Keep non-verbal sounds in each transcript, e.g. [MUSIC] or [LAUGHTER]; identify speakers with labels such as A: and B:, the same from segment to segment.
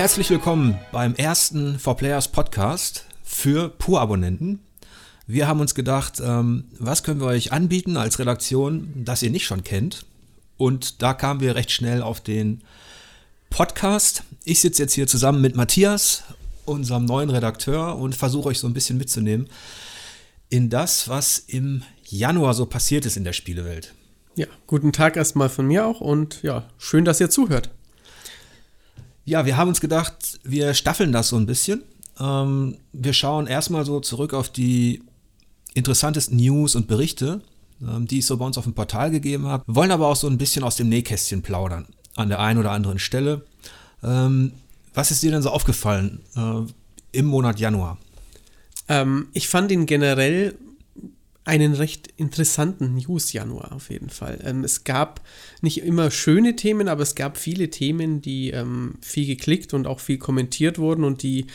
A: Herzlich willkommen beim ersten 4Players Podcast für Pur-Abonnenten. Wir haben uns gedacht, ähm, was können wir euch anbieten als Redaktion, das ihr nicht schon kennt? Und da kamen wir recht schnell auf den Podcast. Ich sitze jetzt hier zusammen mit Matthias, unserem neuen Redakteur, und versuche euch so ein bisschen mitzunehmen in das, was im Januar so passiert ist in der Spielewelt.
B: Ja, guten Tag erstmal von mir auch und ja, schön, dass ihr zuhört.
A: Ja, wir haben uns gedacht, wir staffeln das so ein bisschen. Ähm, wir schauen erstmal so zurück auf die interessantesten News und Berichte, ähm, die es so bei uns auf dem Portal gegeben hat. Wollen aber auch so ein bisschen aus dem Nähkästchen plaudern an der einen oder anderen Stelle. Ähm, was ist dir denn so aufgefallen äh, im Monat Januar?
B: Ähm, ich fand ihn generell einen recht interessanten News-Januar auf jeden Fall. Ähm, es gab nicht immer schöne Themen, aber es gab viele Themen, die ähm, viel geklickt und auch viel kommentiert wurden und die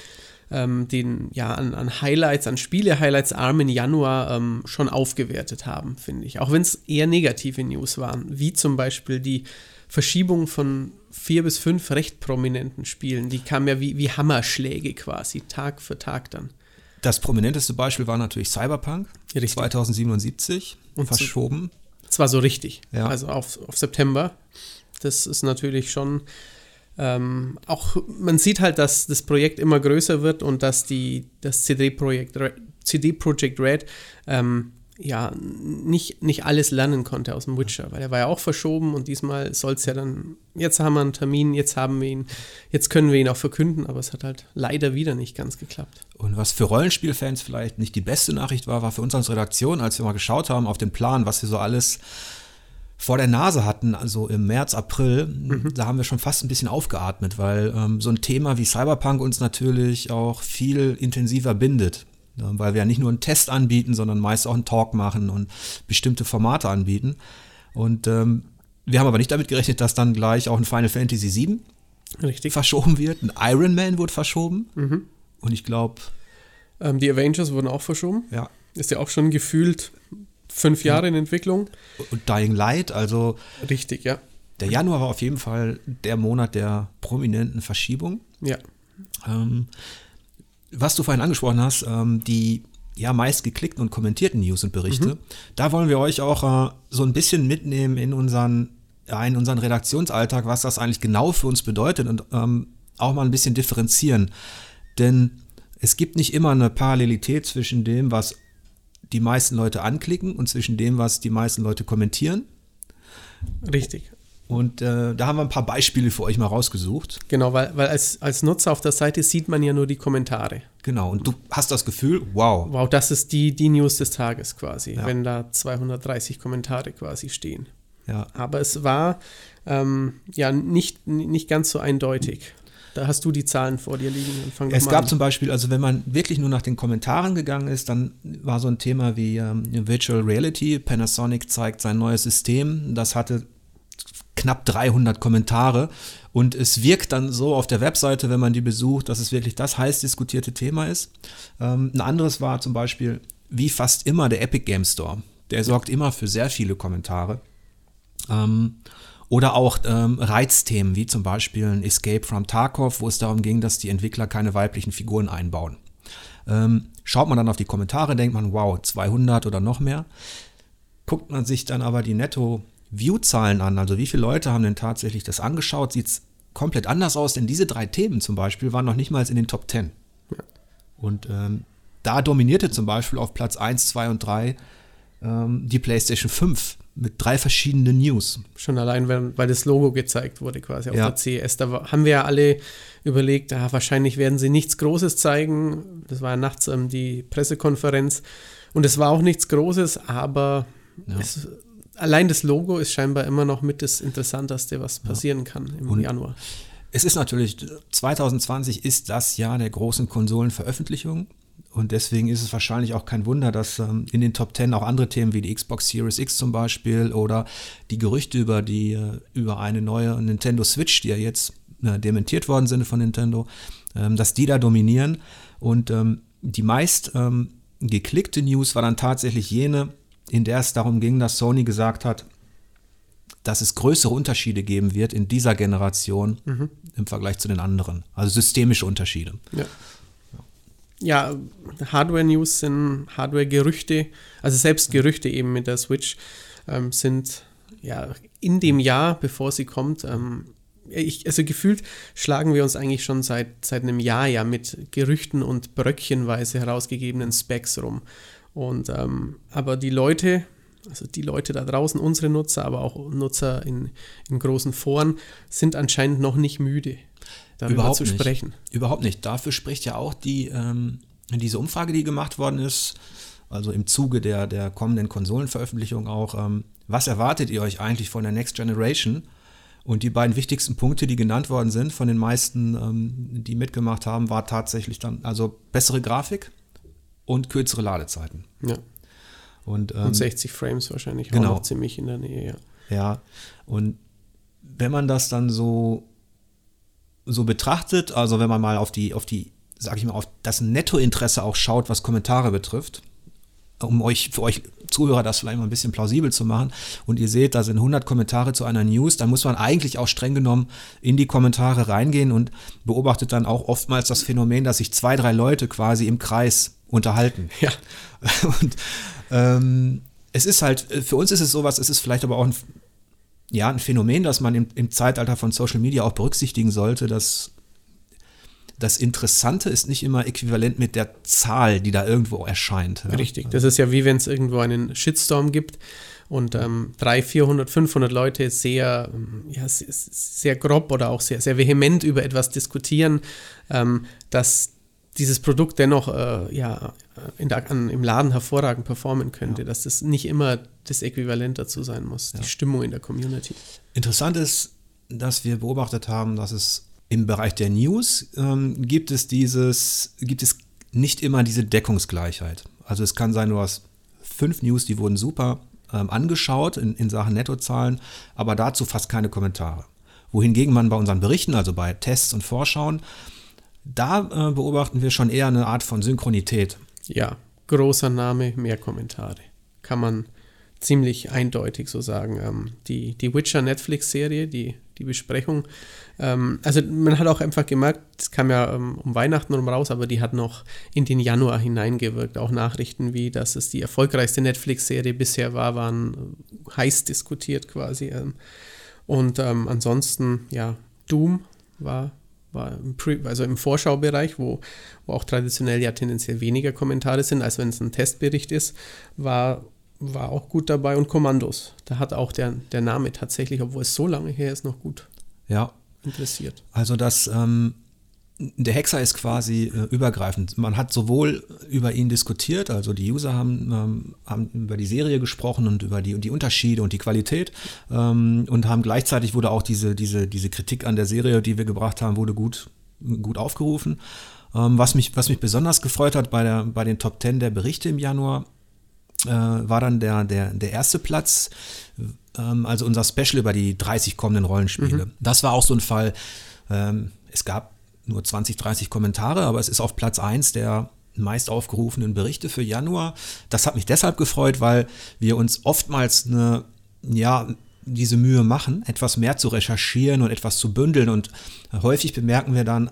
B: ähm, den ja an, an Highlights, an Spiele-Highlights armen Januar ähm, schon aufgewertet haben, finde ich. Auch wenn es eher negative News waren, wie zum Beispiel die Verschiebung von vier bis fünf recht prominenten Spielen. Die kamen ja wie, wie Hammerschläge quasi, Tag für Tag dann.
A: Das prominenteste Beispiel war natürlich Cyberpunk richtig. 2077 und verschoben.
B: Zwar so richtig, ja. also auf, auf September. Das ist natürlich schon ähm, auch, man sieht halt, dass das Projekt immer größer wird und dass die, das CD-Projekt CD Projekt Red ähm, ja nicht, nicht alles lernen konnte aus dem Witcher, weil er war ja auch verschoben und diesmal soll es ja dann, jetzt haben wir einen Termin, jetzt haben wir ihn, jetzt können wir ihn auch verkünden, aber es hat halt leider wieder nicht ganz geklappt.
A: Und was für Rollenspielfans vielleicht nicht die beste Nachricht war, war für uns als Redaktion, als wir mal geschaut haben auf den Plan, was wir so alles vor der Nase hatten, also im März, April, mhm. da haben wir schon fast ein bisschen aufgeatmet, weil ähm, so ein Thema wie Cyberpunk uns natürlich auch viel intensiver bindet. Weil wir ja nicht nur einen Test anbieten, sondern meist auch einen Talk machen und bestimmte Formate anbieten. Und ähm, wir haben aber nicht damit gerechnet, dass dann gleich auch ein Final Fantasy VII Richtig. verschoben wird. Ein Iron Man wurde verschoben. Mhm. Und ich glaube.
B: Ähm, die Avengers wurden auch verschoben.
A: Ja.
B: Ist ja auch schon gefühlt fünf Jahre ja. in Entwicklung.
A: Und Dying Light, also.
B: Richtig, ja.
A: Der Januar war auf jeden Fall der Monat der prominenten Verschiebung.
B: Ja.
A: Ähm, was du vorhin angesprochen hast, ähm, die ja meist geklickten und kommentierten News und Berichte, mhm. da wollen wir euch auch äh, so ein bisschen mitnehmen in unseren, ja, in unseren Redaktionsalltag, was das eigentlich genau für uns bedeutet und ähm, auch mal ein bisschen differenzieren. Denn es gibt nicht immer eine Parallelität zwischen dem, was die meisten Leute anklicken und zwischen dem, was die meisten Leute kommentieren.
B: Richtig.
A: Und äh, da haben wir ein paar Beispiele für euch mal rausgesucht.
B: Genau, weil, weil als, als Nutzer auf der Seite sieht man ja nur die Kommentare.
A: Genau, und du hast das Gefühl, wow.
B: Wow, das ist die, die News des Tages quasi, ja. wenn da 230 Kommentare quasi stehen.
A: Ja.
B: Aber es war ähm, ja nicht, nicht ganz so eindeutig. Da hast du die Zahlen vor dir liegen.
A: es gab an. zum Beispiel, also wenn man wirklich nur nach den Kommentaren gegangen ist, dann war so ein Thema wie ähm, Virtual Reality. Panasonic zeigt sein neues System. Das hatte knapp 300 Kommentare. Und es wirkt dann so auf der Webseite, wenn man die besucht, dass es wirklich das heiß diskutierte Thema ist. Ähm, ein anderes war zum Beispiel, wie fast immer, der Epic Game Store. Der sorgt immer für sehr viele Kommentare. Ähm, oder auch ähm, Reizthemen, wie zum Beispiel ein Escape from Tarkov, wo es darum ging, dass die Entwickler keine weiblichen Figuren einbauen. Ähm, schaut man dann auf die Kommentare, denkt man, wow, 200 oder noch mehr. Guckt man sich dann aber die Netto- View-Zahlen an, also wie viele Leute haben denn tatsächlich das angeschaut, sieht es komplett anders aus, denn diese drei Themen zum Beispiel waren noch nicht mal in den Top 10. Ja. Und ähm, da dominierte zum Beispiel auf Platz 1, 2 und 3 ähm, die PlayStation 5 mit drei verschiedenen News.
B: Schon allein, weil, weil das Logo gezeigt wurde quasi auf ja. der CES. Da haben wir ja alle überlegt, ah, wahrscheinlich werden sie nichts Großes zeigen. Das war ja nachts ähm, die Pressekonferenz. Und es war auch nichts Großes, aber ja. es allein das Logo ist scheinbar immer noch mit das Interessanteste, was passieren kann im Und Januar.
A: Es ist natürlich, 2020 ist das Jahr der großen Konsolenveröffentlichung. Und deswegen ist es wahrscheinlich auch kein Wunder, dass ähm, in den Top 10 auch andere Themen wie die Xbox Series X zum Beispiel oder die Gerüchte über die äh, über eine neue Nintendo Switch, die ja jetzt äh, dementiert worden sind von Nintendo, ähm, dass die da dominieren. Und ähm, die meist ähm, geklickte News war dann tatsächlich jene, in der es darum ging, dass Sony gesagt hat, dass es größere Unterschiede geben wird in dieser Generation mhm. im Vergleich zu den anderen. Also systemische Unterschiede.
B: Ja. Ja, Hardware-News sind Hardware-Gerüchte, also selbst Gerüchte eben mit der Switch ähm, sind ja in dem Jahr, bevor sie kommt, ähm, ich, also gefühlt schlagen wir uns eigentlich schon seit, seit einem Jahr ja mit Gerüchten und bröckchenweise herausgegebenen Specs rum. Und ähm, aber die Leute, also die Leute da draußen, unsere Nutzer, aber auch Nutzer in, in großen Foren, sind anscheinend noch nicht müde,
A: darüber Überhaupt zu sprechen. Nicht. Überhaupt nicht. Dafür spricht ja auch die, ähm, diese Umfrage, die gemacht worden ist, also im Zuge der, der kommenden Konsolenveröffentlichung auch. Ähm, was erwartet ihr euch eigentlich von der Next Generation? Und die beiden wichtigsten Punkte, die genannt worden sind von den meisten, ähm, die mitgemacht haben, war tatsächlich dann also bessere Grafik und kürzere Ladezeiten.
B: Ja. Und, ähm, und 60 Frames wahrscheinlich
A: genau. auch
B: noch ziemlich in der Nähe, ja.
A: Ja, und wenn man das dann so, so betrachtet, also wenn man mal auf die, auf die, sag ich mal, auf das Nettointeresse auch schaut, was Kommentare betrifft, um euch, für euch Zuhörer das vielleicht mal ein bisschen plausibel zu machen. Und ihr seht, da sind 100 Kommentare zu einer News. Da muss man eigentlich auch streng genommen in die Kommentare reingehen und beobachtet dann auch oftmals das Phänomen, dass sich zwei, drei Leute quasi im Kreis unterhalten. [LAUGHS]
B: Ja. [LAUGHS]
A: Und ähm, es ist halt, für uns ist es sowas, es ist vielleicht aber auch ein, ja, ein Phänomen, das man im, im Zeitalter von Social Media auch berücksichtigen sollte, dass das Interessante ist nicht immer äquivalent mit der Zahl, die da irgendwo erscheint.
B: Ja? Richtig, das ist ja wie wenn es irgendwo einen Shitstorm gibt und ähm, 300, 400, 500 Leute sehr, ja, sehr grob oder auch sehr, sehr vehement über etwas diskutieren, ähm, dass dieses Produkt dennoch äh, ja, in der, an, im Laden hervorragend performen könnte, ja. dass das nicht immer das Äquivalent dazu sein muss, ja. die Stimmung in der Community.
A: Interessant ist, dass wir beobachtet haben, dass es im Bereich der News ähm, gibt es dieses, gibt es nicht immer diese Deckungsgleichheit. Also es kann sein, du hast fünf News, die wurden super ähm, angeschaut in, in Sachen Nettozahlen, aber dazu fast keine Kommentare. Wohingegen man bei unseren Berichten, also bei Tests und Vorschauen, da äh, beobachten wir schon eher eine Art von Synchronität.
B: Ja, großer Name, mehr Kommentare. Kann man ziemlich eindeutig so sagen. Ähm, die, die Witcher Netflix-Serie, die, die Besprechung, ähm, also man hat auch einfach gemerkt, es kam ja ähm, um Weihnachten rum raus, aber die hat noch in den Januar hineingewirkt. Auch Nachrichten wie, dass es die erfolgreichste Netflix-Serie bisher war, waren heiß diskutiert quasi. Ähm, und ähm, ansonsten, ja, Doom war war im Pre also im Vorschaubereich, wo, wo auch traditionell ja tendenziell weniger Kommentare sind, als wenn es ein Testbericht ist, war, war auch gut dabei und Kommandos. Da hat auch der, der Name tatsächlich, obwohl es so lange her ist, noch gut
A: ja.
B: interessiert.
A: Also das, ähm, der Hexer ist quasi äh, übergreifend. Man hat sowohl über ihn diskutiert, also die User haben, ähm, haben über die Serie gesprochen und über die, die Unterschiede und die Qualität ähm, und haben gleichzeitig wurde auch diese, diese, diese Kritik an der Serie, die wir gebracht haben, wurde gut, gut aufgerufen. Ähm, was, mich, was mich besonders gefreut hat bei, der, bei den Top 10 der Berichte im Januar, äh, war dann der, der, der erste Platz, ähm, also unser Special über die 30 kommenden Rollenspiele. Mhm. Das war auch so ein Fall. Ähm, es gab nur 20, 30 Kommentare, aber es ist auf Platz 1 der meist aufgerufenen Berichte für Januar. Das hat mich deshalb gefreut, weil wir uns oftmals eine, ja, diese Mühe machen, etwas mehr zu recherchieren und etwas zu bündeln. Und häufig bemerken wir dann,